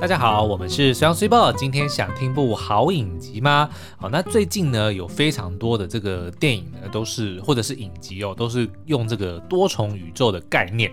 大家好，我们是随阳随报。今天想听部好影集吗？好，那最近呢，有非常多的这个电影呢，都是或者是影集哦，都是用这个多重宇宙的概念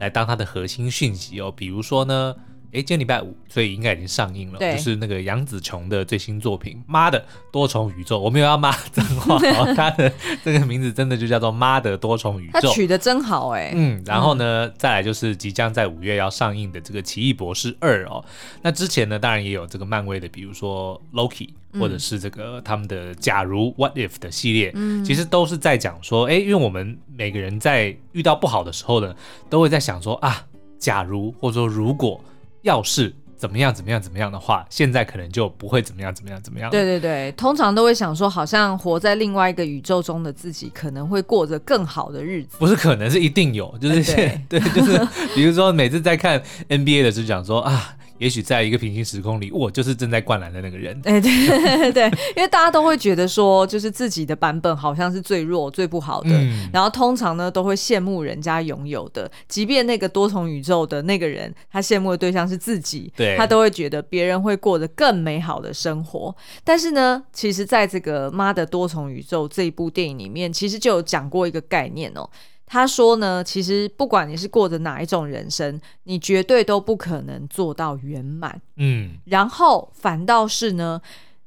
来当它的核心讯息哦。比如说呢。哎，今天礼拜五，所以应该已经上映了。对，就是那个杨紫琼的最新作品《妈的多重宇宙》，我没有要骂脏话，他的这个名字真的就叫做《妈的多重宇宙》。他取的真好哎。嗯，然后呢，再来就是即将在五月要上映的这个《奇异博士二》哦。那之前呢，当然也有这个漫威的，比如说 Loki，或者是这个他们的《假如 What If》的系列，嗯，其实都是在讲说，哎，因为我们每个人在遇到不好的时候呢，都会在想说啊，假如或者说如果。要是怎么样怎么样怎么样的话，现在可能就不会怎么样怎么样怎么样。对对对，通常都会想说，好像活在另外一个宇宙中的自己，可能会过着更好的日子。不是可能是一定有，就是对，对，就是比如说每次在看 NBA 的时候讲说啊。也许在一个平行时空里，我就是正在灌篮的那个人。哎，对对 对，因为大家都会觉得说，就是自己的版本好像是最弱、最不好的，嗯、然后通常呢都会羡慕人家拥有的，即便那个多重宇宙的那个人，他羡慕的对象是自己，对，他都会觉得别人会过得更美好的生活。但是呢，其实在这个《妈的多重宇宙》这一部电影里面，其实就有讲过一个概念哦。他说呢，其实不管你是过着哪一种人生，你绝对都不可能做到圆满。嗯，然后反倒是呢，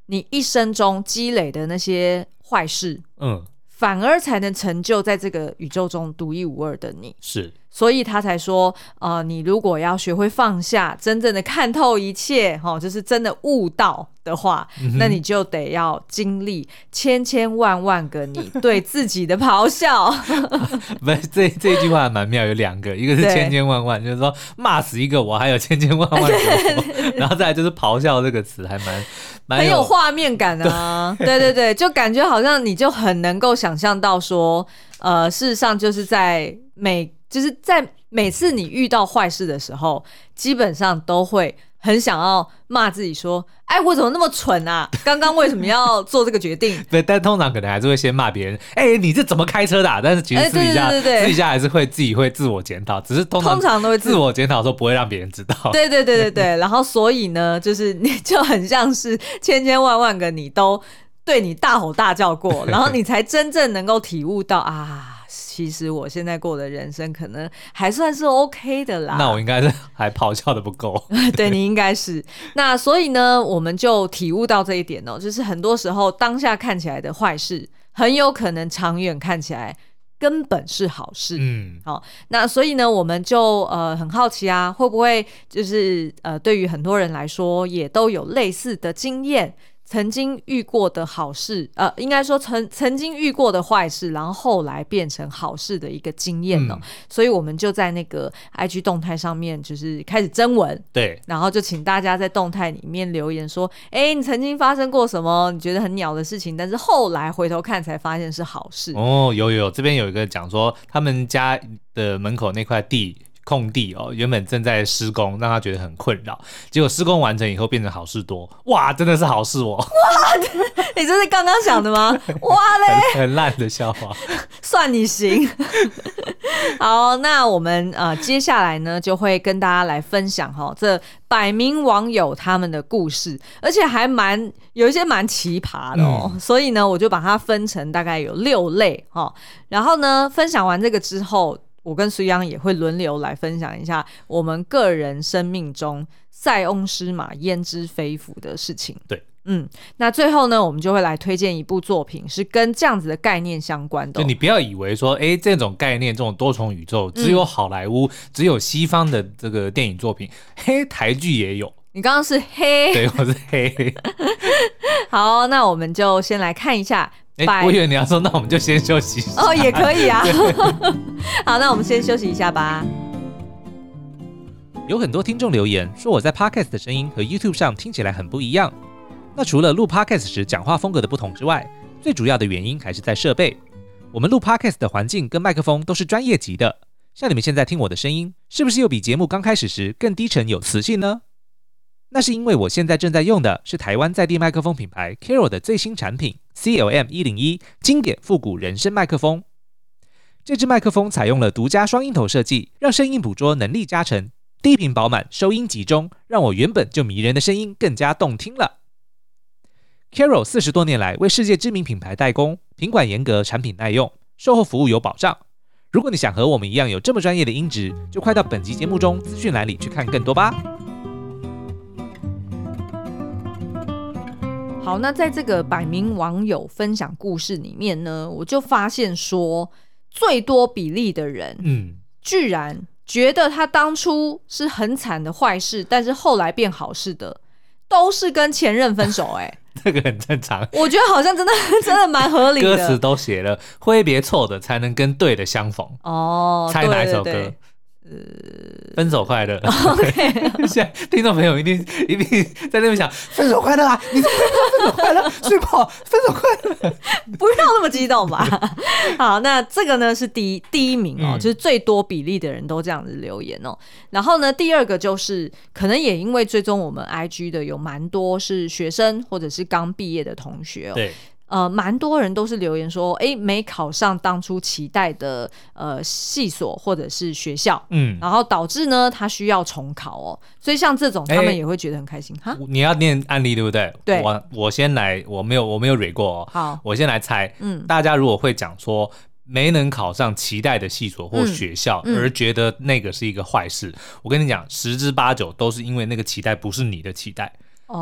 你一生中积累的那些坏事，嗯，反而才能成就在这个宇宙中独一无二的你。是。所以他才说，呃，你如果要学会放下，真正的看透一切，哈、哦，就是真的悟道的话，嗯、那你就得要经历千千万万个你对自己的咆哮。不是，这这句话还蛮妙，有两个，一个是千千万万，就是说骂死一个我，还有千千万万个，然后再来就是咆哮这个词，还蛮蛮很有画面感啊。对，对对对，就感觉好像你就很能够想象到说，呃，事实上就是在每。就是在每次你遇到坏事的时候，基本上都会很想要骂自己说：“哎，我怎么那么蠢啊？刚刚为什么要做这个决定？” 对，但通常可能还是会先骂别人：“哎，你这怎么开车的啊？”但是其实私底下，私底下还是会自己会自我检讨，只是通常，通常都会自我检讨的时候不会让别人知道。对对对对对，然后所以呢，就是你就很像是千千万万个你都对你大吼大叫过，然后你才真正能够体悟到啊。其实我现在过的人生可能还算是 OK 的啦。那我应该是还咆哮的不够。对，你应该是。那所以呢，我们就体悟到这一点哦，就是很多时候当下看起来的坏事，很有可能长远看起来根本是好事。嗯，好。那所以呢，我们就呃很好奇啊，会不会就是呃对于很多人来说，也都有类似的经验。曾经遇过的好事，呃，应该说曾曾经遇过的坏事，然后后来变成好事的一个经验呢、喔。嗯、所以我们就在那个 IG 动态上面，就是开始征文，对，然后就请大家在动态里面留言说，哎、欸，你曾经发生过什么你觉得很鸟的事情，但是后来回头看才发现是好事。哦，有有有，这边有一个讲说他们家的门口那块地。空地哦，原本正在施工，让他觉得很困扰。结果施工完成以后，变成好事多，哇，真的是好事哦！哇，你这是刚刚想的吗？哇嘞，很烂的笑话，算你行。好，那我们呃接下来呢，就会跟大家来分享哈、哦，这百名网友他们的故事，而且还蛮有一些蛮奇葩的哦。嗯、所以呢，我就把它分成大概有六类哈、哦。然后呢，分享完这个之后。我跟苏央也会轮流来分享一下我们个人生命中塞翁失马焉知非福的事情。对，嗯，那最后呢，我们就会来推荐一部作品，是跟这样子的概念相关的、哦。就你不要以为说，哎，这种概念，这种多重宇宙，只有好莱坞，嗯、只有西方的这个电影作品，嘿，台剧也有。你刚刚是 黑，对，我是黑。好，那我们就先来看一下。哎，我以为你要说，那我们就先休息。哦，也可以啊。好，那我们先休息一下吧。有很多听众留言说，我在 Podcast 的声音和 YouTube 上听起来很不一样。那除了录 Podcast 时讲话风格的不同之外，最主要的原因还是在设备。我们录 Podcast 的环境跟麦克风都是专业级的，像你们现在听我的声音，是不是又比节目刚开始时更低沉有磁性呢？那是因为我现在正在用的是台湾在地麦克风品牌 Carol 的最新产品 CLM 一零一经典复古人声麦克风。这支麦克风采用了独家双音头设计，让声音捕捉能力加成，低频饱满，收音集中，让我原本就迷人的声音更加动听了。Carol 四十多年来为世界知名品牌代工，品管严格，产品耐用，售后服务有保障。如果你想和我们一样有这么专业的音质，就快到本集节目中资讯栏里去看更多吧。好，那在这个百名网友分享故事里面呢，我就发现说，最多比例的人，嗯，居然觉得他当初是很惨的坏事，但是后来变好事的，都是跟前任分手，欸，哎。这个很正常，我觉得好像真的 真的蛮合理的。歌词都写了，挥别错的，才能跟对的相逢。哦，猜哪一首歌？对对对呃，分手快乐。OK，现在听众朋友一定一定在那边想，分手快乐啊！你分手快乐，睡不好，分手快乐，不要那么激动吧。好，那这个呢是第一第一名哦，嗯、就是最多比例的人都这样子留言哦。然后呢，第二个就是可能也因为追踪我们 IG 的有蛮多是学生或者是刚毕业的同学哦。对。呃，蛮多人都是留言说，哎，没考上当初期待的呃系所或者是学校，嗯，然后导致呢他需要重考哦，所以像这种他们也会觉得很开心。哈。你要念案例对不对？对，我我先来，我没有我没有蕊过哦，好，我先来猜，嗯，大家如果会讲说没能考上期待的系所或学校，嗯，而觉得那个是一个坏事，嗯，我跟你讲，十之八九都是因为那个期待不是你的期待。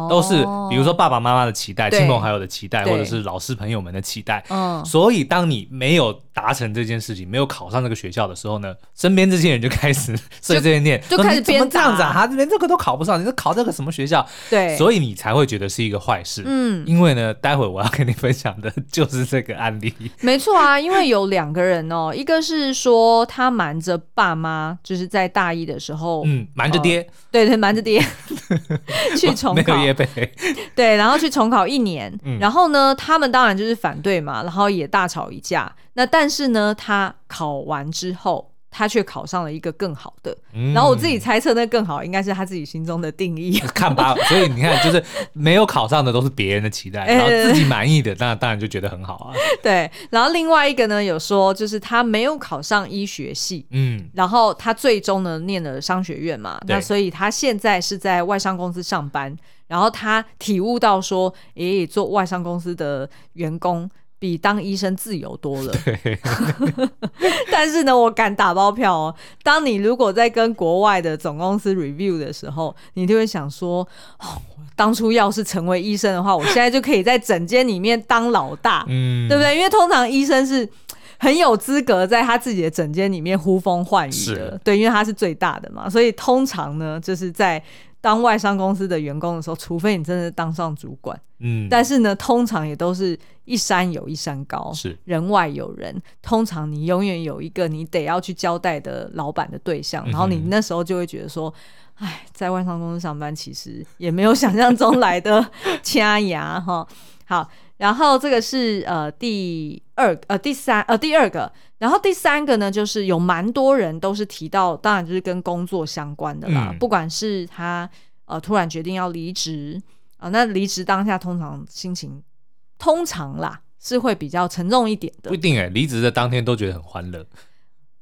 都是，比如说爸爸妈妈的期待、亲朋好友的期待，或者是老师朋友们的期待。嗯，所以当你没有达成这件事情，没有考上这个学校的时候呢，身边这些人就开始 碎碎念，就开始编这样子啊，他连这个都考不上，你说考这个什么学校？对，所以你才会觉得是一个坏事。嗯，因为呢，待会我要跟你分享的就是这个案例。没错啊，因为有两个人哦，一个是说他瞒着爸妈，就是在大一的时候，嗯，瞒着爹，对对，瞒着爹 去重考。对，然后去重考一年，嗯、然后呢，他们当然就是反对嘛，然后也大吵一架。那但是呢，他考完之后。他却考上了一个更好的，嗯、然后我自己猜测，那更好应该是他自己心中的定义。看吧，所以你看，就是没有考上的都是别人的期待，然后自己满意的，那当然就觉得很好啊。对，然后另外一个呢，有说就是他没有考上医学系，嗯，然后他最终呢念了商学院嘛，那所以他现在是在外商公司上班，然后他体悟到说，诶，做外商公司的员工。比当医生自由多了，但是呢，我敢打包票哦。当你如果在跟国外的总公司 review 的时候，你就会想说：哦，当初要是成为医生的话，我现在就可以在整间里面当老大，嗯，对不对？因为通常医生是很有资格在他自己的诊间里面呼风唤雨的，是对，因为他是最大的嘛。所以通常呢，就是在。当外商公司的员工的时候，除非你真的当上主管，嗯，但是呢，通常也都是一山有一山高，是人外有人。通常你永远有一个你得要去交代的老板的对象，然后你那时候就会觉得说，哎，在外商公司上班其实也没有想象中来的 掐牙哈。好，然后这个是呃第二呃第三呃第二个。然后第三个呢，就是有蛮多人都是提到，当然就是跟工作相关的啦。嗯、不管是他呃突然决定要离职啊、呃，那离职当下通常心情通常啦是会比较沉重一点的。不一定哎、欸，离职的当天都觉得很欢乐。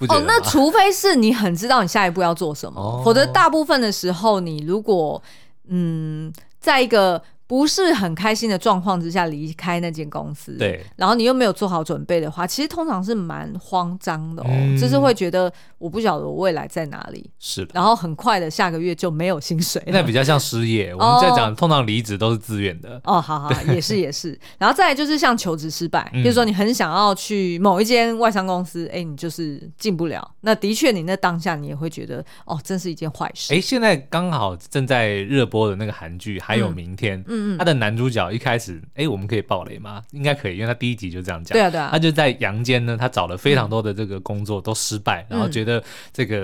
哦，那除非是你很知道你下一步要做什么，哦、否则大部分的时候，你如果嗯在一个。不是很开心的状况之下离开那间公司，对，然后你又没有做好准备的话，其实通常是蛮慌张的哦，嗯、就是会觉得我不晓得我未来在哪里，是的，然后很快的下个月就没有薪水，那比较像失业。我们在讲，哦、通常离职都是自愿的哦，好好，也是也是，然后再来就是像求职失败，比如、嗯、说你很想要去某一间外商公司，哎，你就是进不了，那的确你那当下你也会觉得哦，真是一件坏事。哎，现在刚好正在热播的那个韩剧还有明天。嗯嗯，他的男主角一开始，哎，我们可以爆雷吗？应该可以，因为他第一集就这样讲。对啊，对啊。他就在阳间呢，他找了非常多的这个工作都失败，嗯、然后觉得这个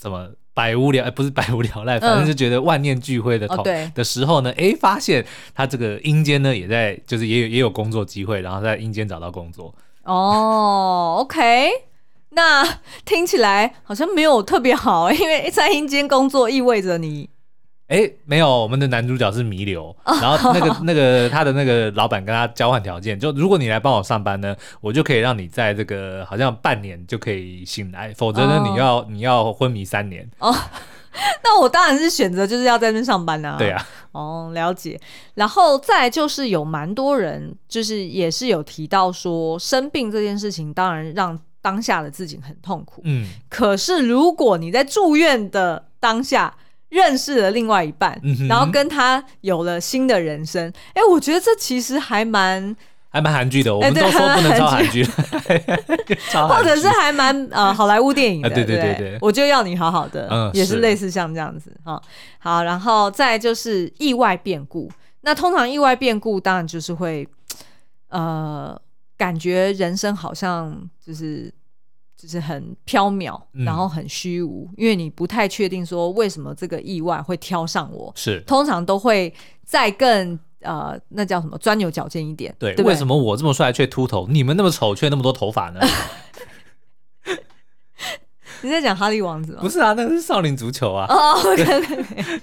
什么百无聊，不是百无聊赖，反正就觉得万念俱灰的头、嗯、的时候呢，哎，发现他这个阴间呢也在，就是也有也有工作机会，然后在阴间找到工作。哦，OK，那听起来好像没有特别好，因为在阴间工作意味着你。哎，没有，我们的男主角是弥留，然后那个那个他的那个老板跟他交换条件，就如果你来帮我上班呢，我就可以让你在这个好像半年就可以醒来，否则呢你要你要昏迷三年。哦，那我当然是选择就是要在那上班啊。对啊。哦，了解。然后再就是有蛮多人，就是也是有提到说，生病这件事情，当然让当下的自己很痛苦。嗯。可是如果你在住院的当下认识了另外一半，嗯、然后跟他有了新的人生，哎，我觉得这其实还蛮。还蛮韩剧的，我们都说不能抄 韩剧，或者是还蛮呃好莱坞电影的，对对对对，我就要你好好的，嗯，也是。类似像这样子哈。好，然后再就是意外变故，那通常意外变故当然就是会呃感觉人生好像就是就是很飘渺，然后很虚无，因为你不太确定说为什么这个意外会挑上我，是通常都会再更。呃，那叫什么？钻牛角尖一点。对，对对，为什么我这么帅却秃头，你们那么丑却那么多头发呢？你在讲哈利王子吗？不是啊，那个是少林足球啊。哦，对对对。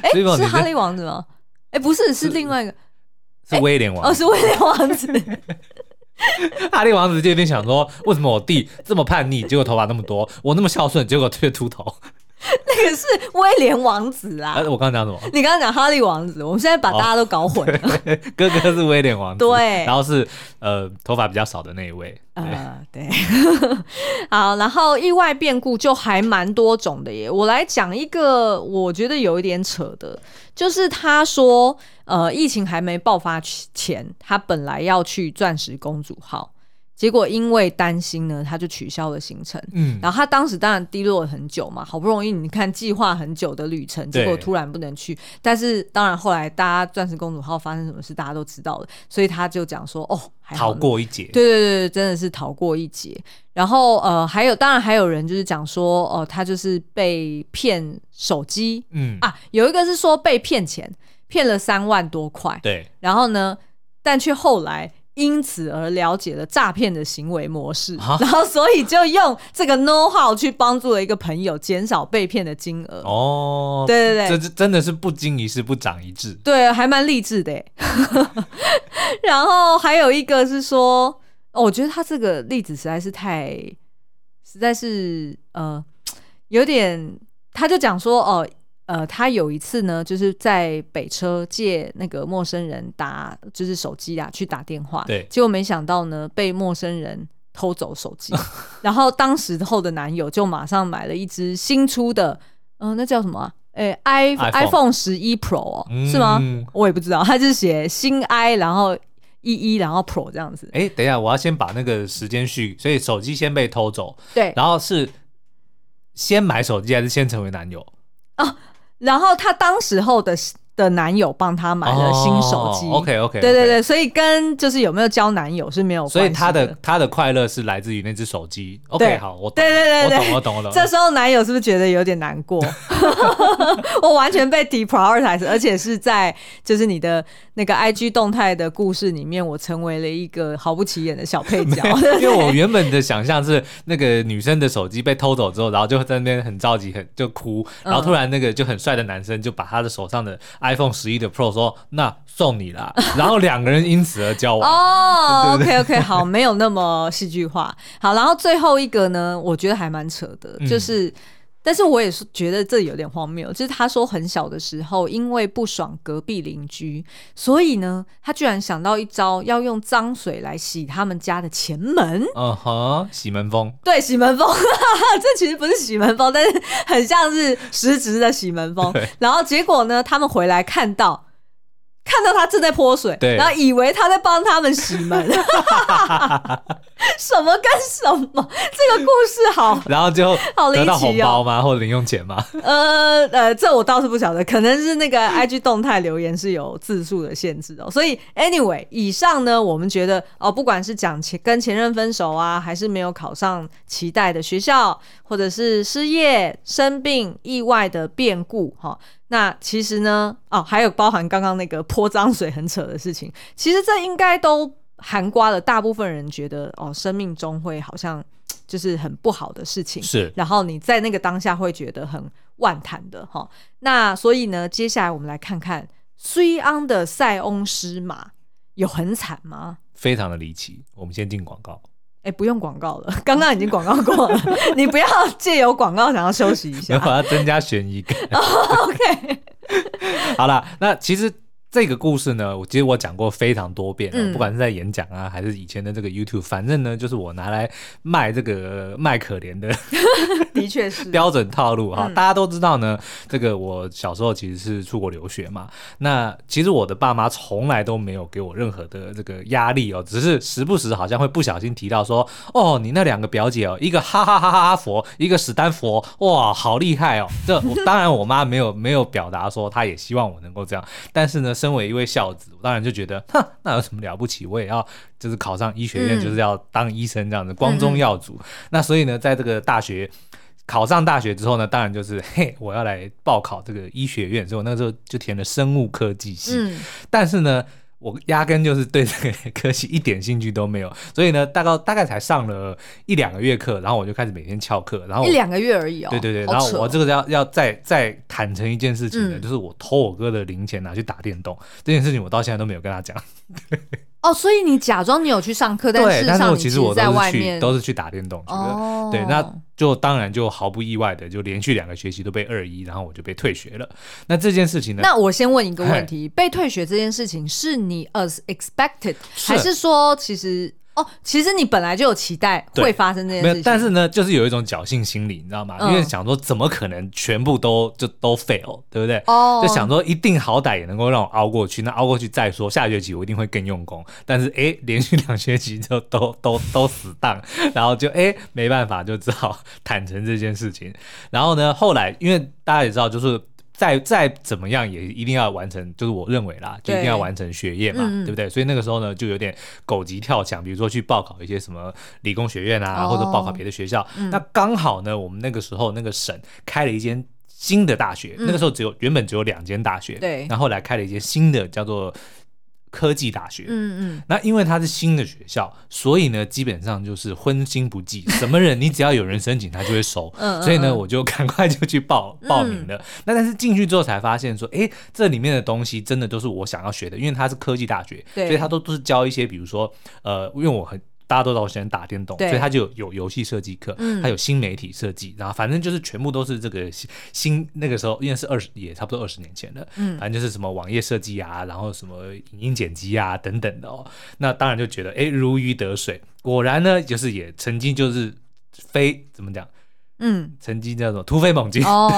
哎，是哈利王子吗？哎，不是，是另外一个，是威廉王子。哦，是威廉王子。哈利王子就有点想说，为什么我弟这么叛逆，结果头发那么多；我那么孝顺，结果却秃头。那个是威廉王子啊！我刚刚讲什么？你刚刚讲哈利王子，我们现在把大家都搞混了。哦、哥哥是威廉王子，对，然后是呃头发比较少的那一位。呃，对。好，然后意外变故就还蛮多种的耶。我来讲一个，我觉得有一点扯的，就是他说，呃，疫情还没爆发前，他本来要去钻石公主号。结果因为担心呢，他就取消了行程。嗯，然后他当时当然低落了很久嘛，好不容易你看计划很久的旅程，结果突然不能去。但是当然后来大家钻石公主号发生什么事，大家都知道了，所以他就讲说：“哦，还，逃过一劫。”对对对，真的是逃过一劫。然后呃，还有当然还有人就是讲说：“哦、呃，他就是被骗手机。”嗯啊，有一个是说被骗钱，骗了三万多块。对，然后呢，但却后来。因此而了解了诈骗的行为模式，啊、然后所以就用这个 know how 去帮助了一个朋友减少被骗的金额。哦，对对对，这真的是不经一事不长一智。对，还蛮励志的。然后还有一个是说，哦，我觉得他这个例子实在是太，实在是呃，有点，他就讲说哦。呃，他有一次呢，就是在北车借那个陌生人打，就是手机啊，去打电话。对，结果没想到呢，被陌生人偷走手机。然后当时候的男友就马上买了一支新出的，嗯、呃，那叫什么、啊？诶，i iPhone 十一 Pro 哦，是吗？嗯、我也不知道，他就是写新 i，然后一一，然后 Pro 这样子。哎，等一下，我要先把那个时间序，所以手机先被偷走，对，然后是先买手机还是先成为男友？哦。然后她当时候的的男友帮她买了新手机。Oh, OK OK，对对对，所以跟就是有没有交男友是没有关系的。所以她的她的快乐是来自于那只手机。OK，好，我懂，对对对对，我懂我懂我懂。这时候男友是不是觉得有点难过？我完全被 deprioritize，而且是在就是你的那个 IG 动态的故事里面，我成为了一个毫不起眼的小配角。因为我原本的想象是那个女生的手机被偷走之后，然后就在那边很着急，很就哭，然后突然那个就很帅的男生就把他的手上的 iPhone 十一的 Pro 说：“那送你啦。”然后两个人因此而交往。哦、oh,，OK OK，好，没有那么戏剧化。好，然后最后一个呢，我觉得还蛮扯的，就是。嗯但是我也是觉得这有点荒谬，就是他说很小的时候，因为不爽隔壁邻居，所以呢，他居然想到一招，要用脏水来洗他们家的前门。嗯哼，洗门风。对，洗门风，这其实不是洗门风，但是很像是实质的洗门风。然后结果呢，他们回来看到。看到他正在泼水，对然后以为他在帮他们洗门，什么跟什么？这个故事好，然后就得到红包吗？或者零用钱吗？呃呃，这我倒是不晓得，可能是那个 IG 动态留言是有字数的限制哦。所以 anyway，以上呢，我们觉得哦，不管是讲前跟前任分手啊，还是没有考上期待的学校，或者是失业、生病、意外的变故，哈。那其实呢，哦，还有包含刚刚那个泼脏水很扯的事情，其实这应该都涵盖了大部分人觉得哦，生命中会好像就是很不好的事情，是，然后你在那个当下会觉得很万谈的哈、哦。那所以呢，接下来我们来看看虽安的塞翁失马有很惨吗？非常的离奇。我们先进广告。哎，不用广告了，刚刚已经广告过了，你不要借由广告想要休息一下，我要增加悬疑感。Oh, OK，好了，那其实。这个故事呢，我其实我讲过非常多遍，嗯、不管是在演讲啊，还是以前的这个 YouTube，反正呢，就是我拿来卖这个卖可怜的，的确是 标准套路哈。嗯、大家都知道呢，这个我小时候其实是出国留学嘛。那其实我的爸妈从来都没有给我任何的这个压力哦，只是时不时好像会不小心提到说，哦，你那两个表姐哦，一个哈哈哈哈哈佛，一个史丹佛，哇，好厉害哦。这我当然我妈没有没有表达说她也希望我能够这样，但是呢。身为一位孝子，我当然就觉得，哼，那有什么了不起？我也要就是考上医学院，嗯、就是要当医生这样子，光宗耀祖。嗯、那所以呢，在这个大学考上大学之后呢，当然就是 嘿，我要来报考这个医学院，所以我那时候就填了生物科技系。嗯、但是呢。我压根就是对这个科系一点兴趣都没有，所以呢，大概大概才上了一两个月课，然后我就开始每天翘课，然后一两个月而已哦。对对对，然后我这个要要再再坦诚一件事情呢，嗯、就是我偷我哥的零钱拿去打电动这件事情，我到现在都没有跟他讲。哦，所以你假装你有去上课，但事实上其实我在外面都是去打电动去的。哦，对，那就当然就毫不意外的，就连续两个学期都被二一，然后我就被退学了。那这件事情呢？那我先问一个问题：被退学这件事情是你 as expected，是还是说其实？哦，其实你本来就有期待会发生这件事情，但是呢，就是有一种侥幸心理，你知道吗？嗯、因为想说怎么可能全部都就都 fail，对不对？哦，就想说一定好歹也能够让我熬过去，那熬过去再说，下学期我一定会更用功。但是哎，连续两学期就 都都都死当，然后就哎没办法，就只好 坦诚这件事情。然后呢，后来因为大家也知道，就是。再再怎么样也一定要完成，就是我认为啦，就一定要完成学业嘛，对，对不对？所以那个时候呢，就有点狗急跳墙，比如说去报考一些什么理工学院啊，哦、或者报考别的学校。嗯、那刚好呢，我们那个时候那个省开了一间新的大学，嗯、那个时候只有原本只有两间大学，对，然后后来开了一间新的叫做。科技大学，嗯嗯，那因为它是新的学校，所以呢，基本上就是荤腥不忌，什么人你只要有人申请，他就会收。嗯，所以呢，我就赶快就去报报名了。那但是进去之后才发现说，哎，这里面的东西真的都是我想要学的，因为它是科技大学，所以它都都是教一些，比如说，呃，因为我很。大家都知道我喜欢打电动，所以他就有有游戏设计课，嗯、还有新媒体设计，然后反正就是全部都是这个新那个时候，因为是二十也差不多二十年前了，嗯，反正就是什么网页设计啊，然后什么影音剪辑啊等等的哦，那当然就觉得哎如鱼得水，果然呢就是也曾经就是非怎么讲。嗯，成绩叫做突飞猛进哦。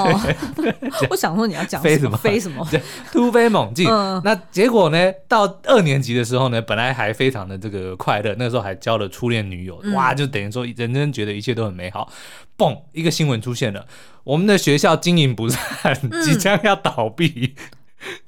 我想说你要讲飞什么飞什么，突飞猛进。那结果呢？到二年级的时候呢，本来还非常的这个快乐，那时候还交了初恋女友，哇，就等于说人人觉得一切都很美好。嘣，一个新闻出现了，我们的学校经营不善，即将要倒闭，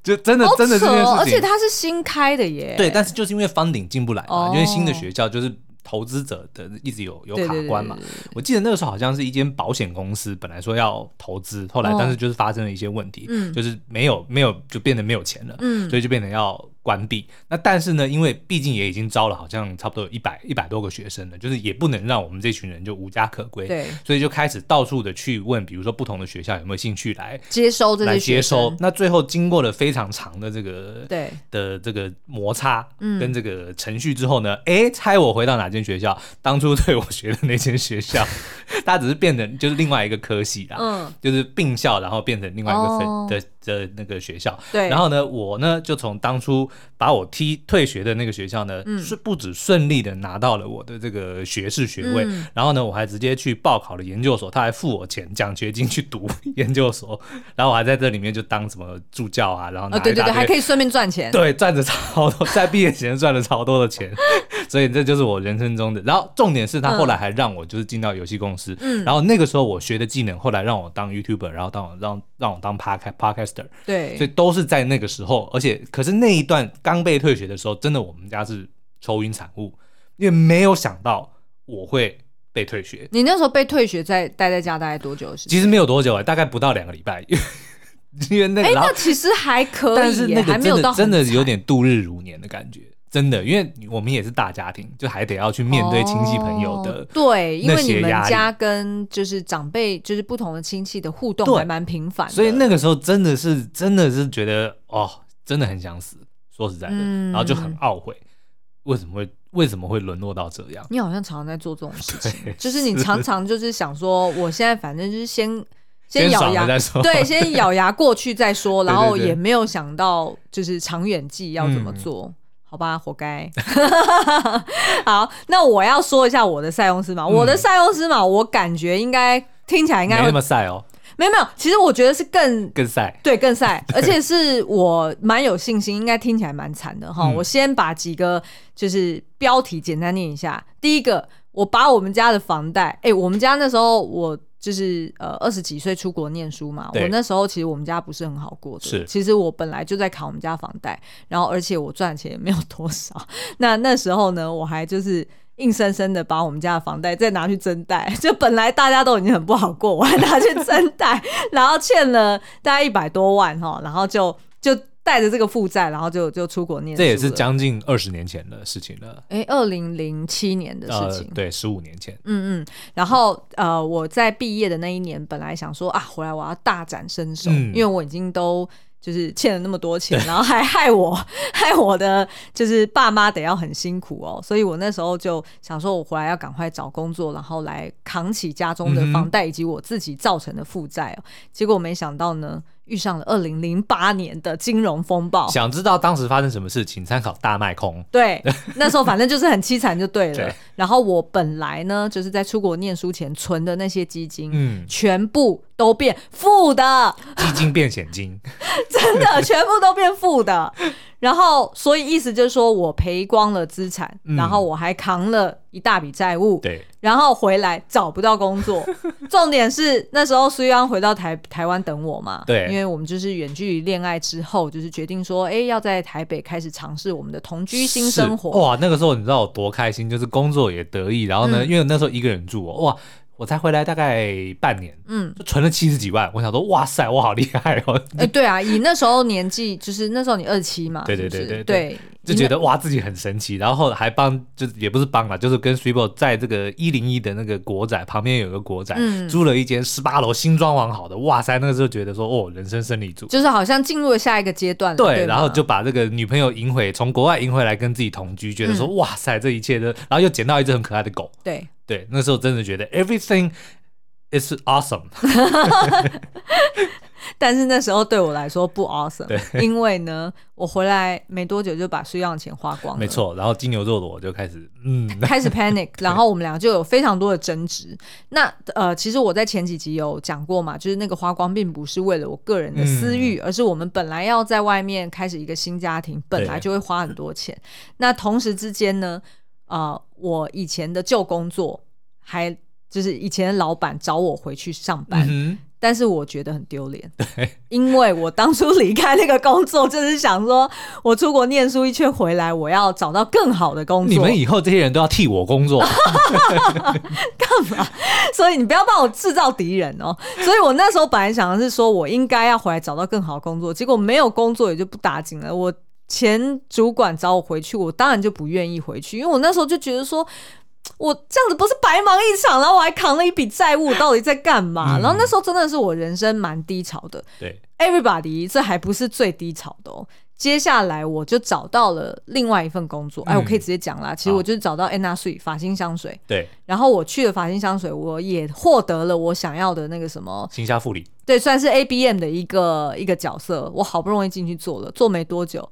就真的真的这件事情，而且它是新开的耶。对，但是就是因为 funding 进不来嘛，因为新的学校就是。投资者的一直有有卡关嘛？我记得那个时候好像是一间保险公司，本来说要投资，后来但是就是发生了一些问题，哦、就是没有没有就变得没有钱了，嗯、所以就变得要。关闭。那但是呢，因为毕竟也已经招了，好像差不多有一百一百多个学生了，就是也不能让我们这群人就无家可归。对，所以就开始到处的去问，比如说不同的学校有没有兴趣来接收这些来接收。那最后经过了非常长的这个对的这个摩擦跟这个程序之后呢，哎、嗯，猜我回到哪间学校？当初对我学的那间学校，它只是变成就是另外一个科系啦，嗯，就是并校，然后变成另外一个分的。哦的那个学校，对，然后呢，我呢就从当初把我踢退学的那个学校呢，是、嗯、不止顺利的拿到了我的这个学士学位，嗯、然后呢，我还直接去报考了研究所，他还付我钱奖学金去读 研究所，然后我还在这里面就当什么助教啊，然后拿、哦、对对对，还可以顺便赚钱，对，赚着超多，在毕业前赚了超多的钱，所以这就是我人生中的。然后重点是他后来还让我就是进到游戏公司，嗯，然后那个时候我学的技能，后来让我当 YouTuber，然后当我让让我当 Podcast Podcaster，。对，所以都是在那个时候，而且可是那一段刚被退学的时候，真的我们家是愁云惨雾，因为没有想到我会被退学。你那时候被退学在，在待在家大概多久时间？其实没有多久啊，大概不到两个礼拜。因为那个，哎、欸，那其实还可以，但是那个真的真的有点度日如年的感觉。真的，因为我们也是大家庭，就还得要去面对亲戚朋友的、哦、对，因为你们家跟就是长辈就是不同的亲戚的互动还蛮频繁的，所以那个时候真的是真的是觉得哦，真的很想死，说实在的，嗯、然后就很懊悔，为什么会为什么会沦落到这样？你好像常常在做这种事情，就是你常常就是想说，我现在反正就是先先咬牙再说，对，先咬牙过去再说，然后也没有想到就是长远计要怎么做。嗯好吧，活该。好，那我要说一下我的塞翁失马。嗯、我的塞翁失马，我感觉应该听起来应该没那么赛哦。没有没有，其实我觉得是更更赛，对，更赛，而且是我蛮有信心，应该听起来蛮惨的哈。嗯、我先把几个就是标题简单念一下。第一个，我把我们家的房贷，哎、欸，我们家那时候我。就是呃二十几岁出国念书嘛，我那时候其实我们家不是很好过的。是，其实我本来就在扛我们家房贷，然后而且我赚钱也没有多少。那那时候呢，我还就是硬生生的把我们家的房贷再拿去增贷，就本来大家都已经很不好过，我还拿去增贷，然后欠了大概一百多万哈，然后就就。带着这个负债，然后就就出国念书。这也是将近二十年前的事情了。哎，二零零七年的事情，呃、对，十五年前。嗯嗯。然后呃，我在毕业的那一年，本来想说啊，回来我要大展身手，嗯、因为我已经都就是欠了那么多钱，然后还害我 害我的就是爸妈得要很辛苦哦，所以我那时候就想说，我回来要赶快找工作，然后来扛起家中的房贷以及我自己造成的负债哦。结果没想到呢。遇上了二零零八年的金融风暴，想知道当时发生什么事，请参考大麦空。对，那时候反正就是很凄惨，就对了。对然后我本来呢，就是在出国念书前存的那些基金，嗯，全部都变负的，基金变险金，真的全部都变负的。然后，所以意思就是说我赔光了资产，嗯、然后我还扛了一大笔债务。对，然后回来找不到工作。重点是那时候苏央回到台台湾等我嘛。对，因为我们就是远距离恋爱之后，就是决定说，哎，要在台北开始尝试我们的同居新生活。哇，那个时候你知道我多开心，就是工作也得意，然后呢，嗯、因为那时候一个人住，哇。我才回来大概半年，嗯，就存了七十几万。我想说，哇塞，我好厉害哦！哎，对啊，以那时候年纪，就是那时候你二十七嘛，对对对对对，就觉得哇自己很神奇。然后还帮，就是也不是帮了，就是跟 Swibo 在这个一零一的那个国宅旁边有个国宅，租了一间十八楼新装潢好的。哇塞，那个时候觉得说，哦，人生胜利组，就是好像进入了下一个阶段了。对，然后就把这个女朋友赢回，从国外赢回来跟自己同居，觉得说，哇塞，这一切都，然后又捡到一只很可爱的狗。对对，那时候真的觉得 everything。It's awesome，但是那时候对我来说不 awesome，因为呢，我回来没多久就把需要的钱花光了。没错，然后金牛座的我就开始，嗯，开始 panic，然后我们俩就有非常多的争执。那呃，其实我在前几集有讲过嘛，就是那个花光并不是为了我个人的私欲，嗯、而是我们本来要在外面开始一个新家庭，本来就会花很多钱。那同时之间呢，啊、呃，我以前的旧工作还。就是以前的老板找我回去上班，嗯、但是我觉得很丢脸，对因为我当初离开那个工作，就是想说我出国念书一圈回来，我要找到更好的工作。你们以后这些人都要替我工作，干嘛？所以你不要帮我制造敌人哦。所以我那时候本来想的是说我应该要回来找到更好的工作，结果没有工作也就不打紧了。我前主管找我回去，我当然就不愿意回去，因为我那时候就觉得说。我这样子不是白忙一场，然后我还扛了一笔债务，到底在干嘛？嗯、然后那时候真的是我人生蛮低潮的。对，Everybody，这还不是最低潮的哦。接下来我就找到了另外一份工作，嗯、哎，我可以直接讲啦。其实我就是找到 Sui 发型香水。对，然后我去了发型香水，我也获得了我想要的那个什么行销副理。对，算是 ABM 的一个一个角色。我好不容易进去做了，做没多久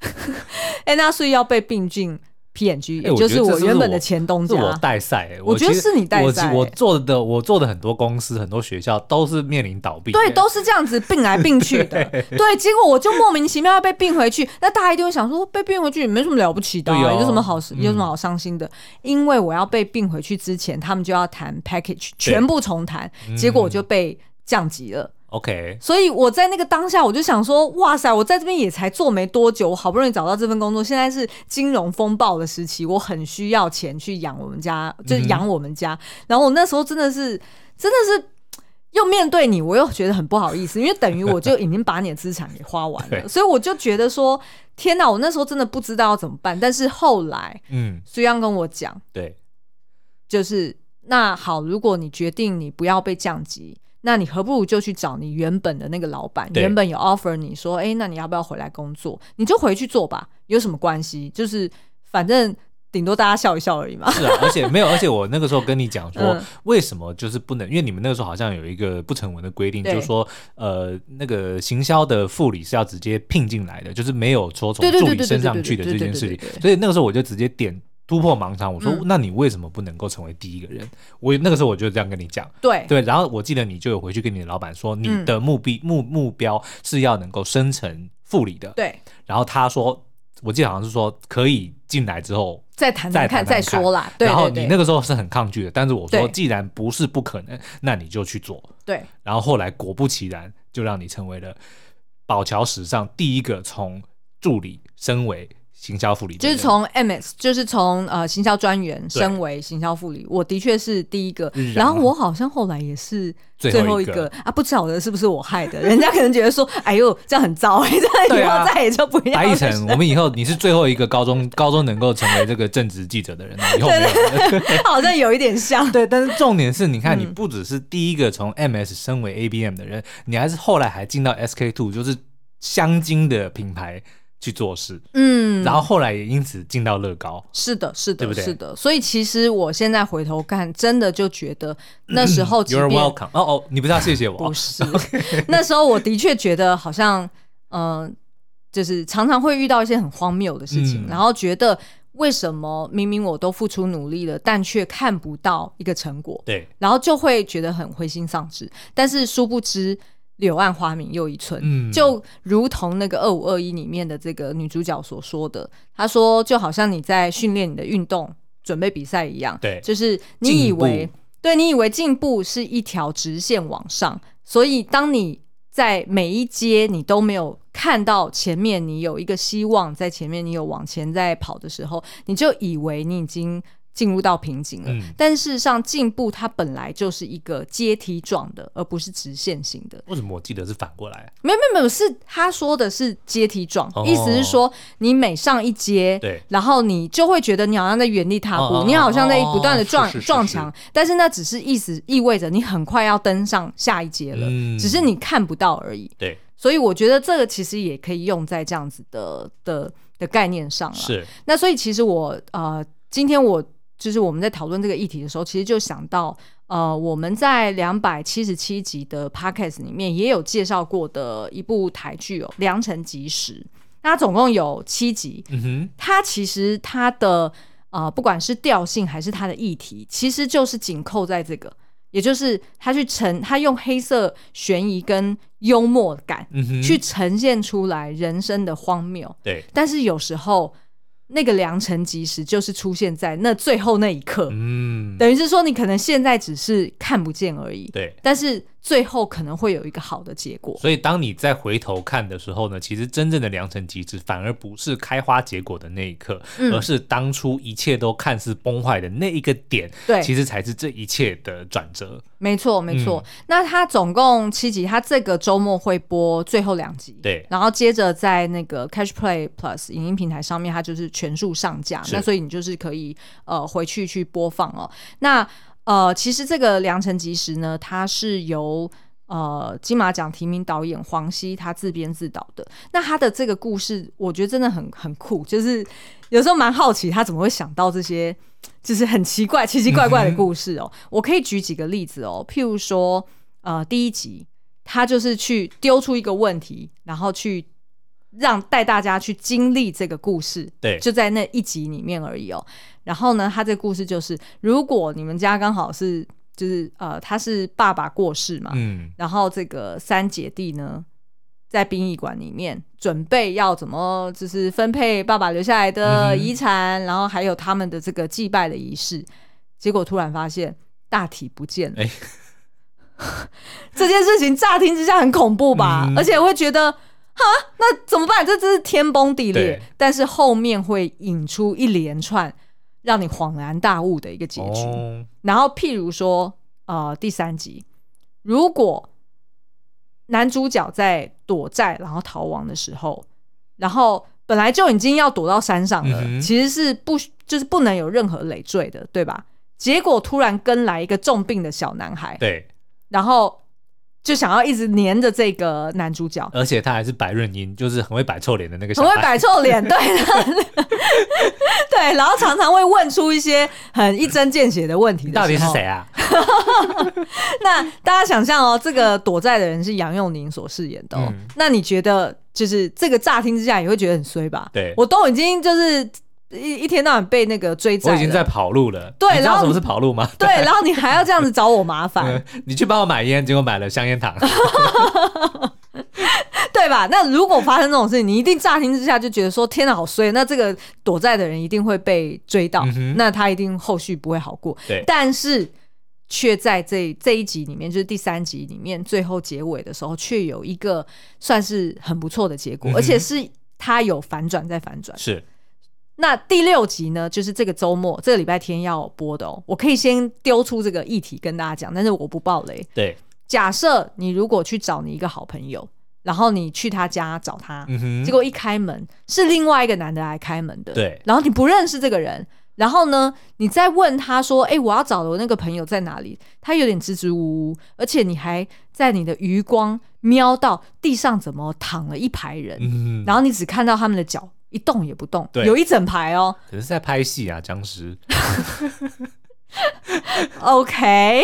Anna Sui 要被并进。PNG，也就是我原本的前东家，是我代赛。我觉得是你代赛。我做的，我做的很多公司、很多学校都是面临倒闭，对，都是这样子并来并去的。对，结果我就莫名其妙要被并回去，那大家一定会想说，被并回去也没什么了不起的，有什么好有什么好伤心的？因为我要被并回去之前，他们就要谈 package，全部重谈，结果我就被降级了。OK，所以我在那个当下，我就想说，哇塞，我在这边也才做没多久，我好不容易找到这份工作，现在是金融风暴的时期，我很需要钱去养我们家，就是养我们家。嗯、然后我那时候真的是，真的是又面对你，我又觉得很不好意思，因为等于我就已经把你的资产给花完了，所以我就觉得说，天哪，我那时候真的不知道要怎么办。但是后来，嗯，苏央跟我讲，对，就是那好，如果你决定你不要被降级。那你何不如就去找你原本的那个老板，原本有 offer 你说，哎、欸，那你要不要回来工作？你就回去做吧，有什么关系？就是反正顶多大家笑一笑而已嘛。是啊，而且没有，而且我那个时候跟你讲 说，嗯、为什么就是不能？因为你们那个时候好像有一个不成文的规定，就是说，呃，那个行销的副理是要直接聘进来的，就是没有说从助理升上去的这件事情。所以那个时候我就直接点突破盲肠，我说，嗯、那你为什么不能够成为第一个人？我那个时候我就这样跟你讲。对对，然后我记得你就有回去跟你的老板说，你的目标、嗯、目目标是要能够升成副理的。对，然后他说。我记得好像是说可以进来之后再谈谈看再说啦。对，然后你那个时候是很抗拒的，但是我说既然不是不可能，那你就去做。对。然后后来果不其然，就让你成为了宝桥史上第一个从助理升为。行销副理就是从 MS，就是从呃行销专员升为行销副理，我的确是第一个。然后我好像后来也是最后一个啊，不晓得是不是我害的，人家可能觉得说，哎呦这样很糟哎，这样以后再也就不要。白一晨，我们以后你是最后一个高中 高中能够成为这个正职记者的人，以后没有。好像有一点像。对，但是重点是，你看你不只是第一个从 MS 升为 ABM 的人，你还是后来还进到 SK Two，就是香精的品牌。去做事，嗯，然后后来也因此进到乐高，是的，是的，对不对？是的，所以其实我现在回头看，真的就觉得那时候，You're welcome。哦哦，你不是要谢谢我？不是，那时候我的确觉得好像，嗯、呃，就是常常会遇到一些很荒谬的事情，嗯、然后觉得为什么明明我都付出努力了，但却看不到一个成果，对，然后就会觉得很灰心丧志，但是殊不知。柳暗花明又一村，嗯，就如同那个二五二一里面的这个女主角所说的，她说就好像你在训练你的运动，准备比赛一样，对，就是你以为，对，你以为进步是一条直线往上，所以当你在每一阶你都没有看到前面，你有一个希望在前面，你有往前在跑的时候，你就以为你已经。进入到瓶颈了，嗯、但事实上进步它本来就是一个阶梯状的，而不是直线型的。为什么我记得是反过来？没有没有没有，是他说的是阶梯状，哦、意思是说你每上一阶，对，然后你就会觉得你好像在原地踏步，哦、你好像在不断的撞撞墙，但是那只是意思意味着你很快要登上下一阶了，嗯、只是你看不到而已。对，所以我觉得这个其实也可以用在这样子的的的概念上了。是，那所以其实我呃，今天我。就是我们在讨论这个议题的时候，其实就想到，呃，我们在两百七十七集的 Podcast 里面也有介绍过的一部台剧哦，《良辰吉时》。那它总共有七集，嗯哼，它其实它的呃，不管是调性还是它的议题，其实就是紧扣在这个，也就是它去呈，它用黑色悬疑跟幽默感，嗯，去呈现出来人生的荒谬。对，但是有时候。那个良辰吉时就是出现在那最后那一刻，嗯，等于是说你可能现在只是看不见而已，对，但是。最后可能会有一个好的结果，所以当你再回头看的时候呢，其实真正的良辰吉日反而不是开花结果的那一刻，嗯、而是当初一切都看似崩坏的那一个点，对，其实才是这一切的转折。没错，没错。嗯、那它总共七集，它这个周末会播最后两集，对，然后接着在那个 Catch Play Plus 影音平台上面，它就是全数上架，那所以你就是可以呃回去去播放哦。那呃，其实这个良辰吉时呢，它是由呃金马奖提名导演黄西他自编自导的。那他的这个故事，我觉得真的很很酷，就是有时候蛮好奇他怎么会想到这些，就是很奇怪、奇奇怪怪的故事哦。我可以举几个例子哦，譬如说，呃，第一集他就是去丢出一个问题，然后去让带大家去经历这个故事，对，就在那一集里面而已哦。然后呢，他这个故事就是，如果你们家刚好是，就是呃，他是爸爸过世嘛，嗯，然后这个三姐弟呢，在殡仪馆里面准备要怎么，就是分配爸爸留下来的遗产，嗯、然后还有他们的这个祭拜的仪式，结果突然发现大体不见了，欸、这件事情乍听之下很恐怖吧，嗯、而且会觉得，哈，那怎么办？这真是天崩地裂，但是后面会引出一连串。让你恍然大悟的一个结局。Oh. 然后，譬如说，呃，第三集，如果男主角在躲债然后逃亡的时候，然后本来就已经要躲到山上了，mm hmm. 其实是不就是不能有任何累赘的，对吧？结果突然跟来一个重病的小男孩，对，然后就想要一直黏着这个男主角，而且他还是白润英，就是很会摆臭脸的那个小，很会摆臭脸，对，对，然后常常会问出一些很一针见血的问题的。到底是谁啊？那大家想象哦，这个躲债的人是杨佑宁所饰演的，哦嗯，那你觉得就是这个乍听之下也会觉得很衰吧？对，我都已经就是。一一天到晚被那个追债，我已经在跑路了。对，你知道什么是跑路吗？对，然后你还要这样子找我麻烦。嗯，你去帮我买烟，结果买了香烟糖，对吧？那如果发生这种事情，你一定乍听之下就觉得说：“天哪，好衰！”那这个躲债的人一定会被追到，嗯，那他一定后续不会好过。对，但是却在这这一集里面，就是第三集里面最后结尾的时候，却有一个算是很不错的结果，嗯，而且是他有反转再反转。是。那第六集呢，就是这个周末，这个礼拜天要播的哦。我可以先丢出这个议题跟大家讲，但是我不爆雷。对，假设你如果去找你一个好朋友，然后你去他家找他，嗯、结果一开门是另外一个男的来开门的，对。然后你不认识这个人，然后呢，你再问他说：“哎、欸，我要找的我那个朋友在哪里？”他有点支支吾吾，而且你还在你的余光瞄到地上怎么躺了一排人，嗯、然后你只看到他们的脚。一动也不动，有一整排哦。可是在拍戏啊，僵尸。OK，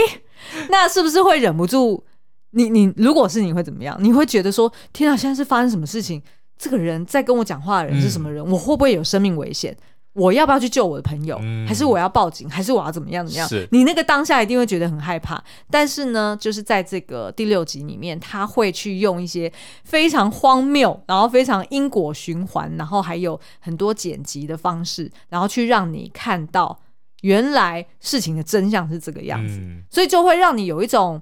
那是不是会忍不住？你你如果是你会怎么样？你会觉得说：天啊，现在是发生什么事情？这个人在跟我讲话的人是什么人？嗯、我会不会有生命危险？我要不要去救我的朋友？嗯、还是我要报警？还是我要怎么样？怎么样？你那个当下一定会觉得很害怕。但是呢，就是在这个第六集里面，他会去用一些非常荒谬，然后非常因果循环，然后还有很多剪辑的方式，然后去让你看到原来事情的真相是这个样子。嗯、所以就会让你有一种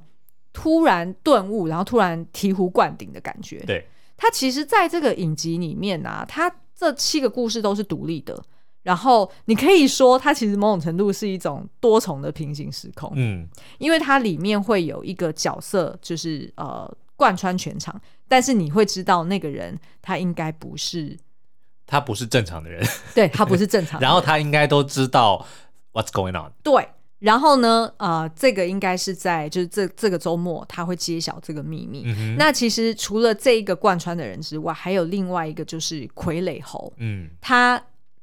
突然顿悟，然后突然醍醐灌顶的感觉。对，他其实在这个影集里面啊，他这七个故事都是独立的。然后你可以说，它其实某种程度是一种多重的平行时空，嗯，因为它里面会有一个角色，就是呃贯穿全场，但是你会知道那个人他应该不是，他不是正常的人，对，他不是正常的 人，然后他应该都知道 what's going on，对，然后呢，呃，这个应该是在就是这这个周末他会揭晓这个秘密。嗯、那其实除了这一个贯穿的人之外，还有另外一个就是傀儡猴，嗯，他。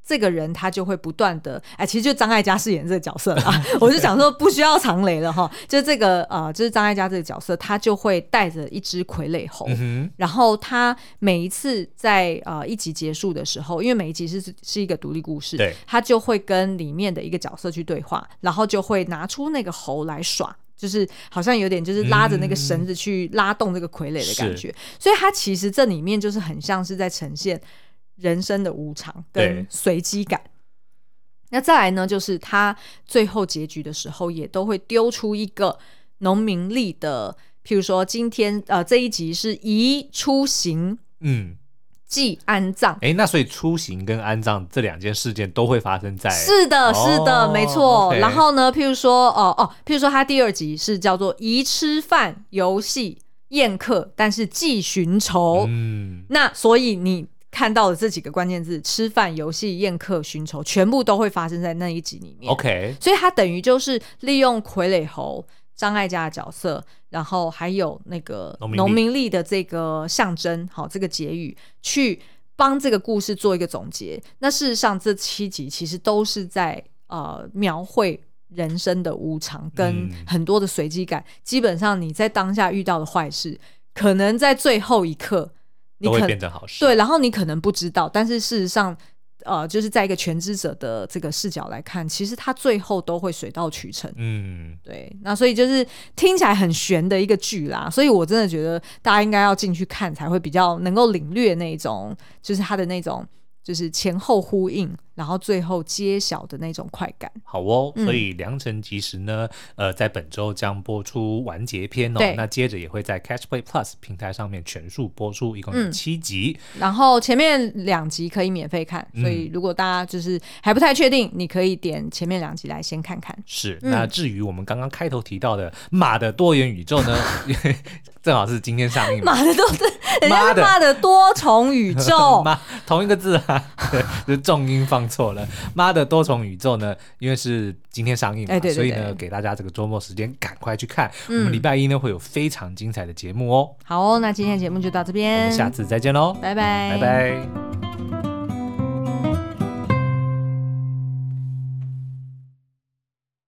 这个人他就会不断的，哎，其实就张艾嘉饰演这个角色啊，我就想说不需要藏雷了哈，就这个呃，就是张艾嘉这个角色，他就会带着一只傀儡猴，嗯，然后他每一次在呃一集结束的时候，因为每一集是是一个独立故事，对，他就会跟里面的一个角色去对话，然后就会拿出那个猴来耍，就是好像有点就是拉着那个绳子去拉动这个傀儡的感觉，所以他其实这里面就是很像是在呈现。人生的无常跟随机感，那再来呢？就是他最后结局的时候，也都会丢出一个农民历的，譬如说今天呃这一集是宜出行，嗯，忌安葬。哎、欸，那所以出行跟安葬这两件事件都会发生在是的，是的，哦、没错。然后呢，譬如说哦哦，譬如说他第二集是叫做宜吃饭、游戏、宴客，但是寄寻仇。嗯，那所以你。看到的这几个关键字：吃饭、游戏、宴客、寻仇，全部都会发生在那一集里面。OK，所以他等于就是利用傀儡猴张艾嘉的角色，然后还有那个农民力的这个象征，好，这个结语，去帮这个故事做一个总结。那事实上，这七集其实都是在呃描绘人生的无常跟很多的随机感。嗯。基本上你在当下遇到的坏事，可能在最后一刻。都会变成好事。对，然后你可能不知道，但是事实上，呃，就是在一个全知者的这个视角来看，其实他最后都会水到渠成。嗯，对。那所以就是听起来很悬的一个剧啦，所以我真的觉得大家应该要进去看，才会比较能够领略那种，就是他的那种，就是前后呼应。然后最后揭晓的那种快感，好哦。所以良辰吉时呢，嗯、呃，在本周将播出完结篇哦。那接着也会在 Catch Play Plus 平台上面全数播出，一共有七集。嗯、然后前面两集可以免费看，所以如果大家就是还不太确定，你可以点前面两集来先看看。是。那至于我们刚刚开头提到的《马的多元宇宙》呢，正好是今天上映。马的多，人家是马的多重宇宙，同一个字啊，对，就是重音放。错了，妈的多重宇宙呢，因为是今天上映嘛，哎、对对对，所以呢，给大家这个周末时间赶快去看。嗯、我们礼拜一呢会有非常精彩的节目哦。好哦，那今天的节目就到这边，我们下次再见喽，拜拜，拜拜。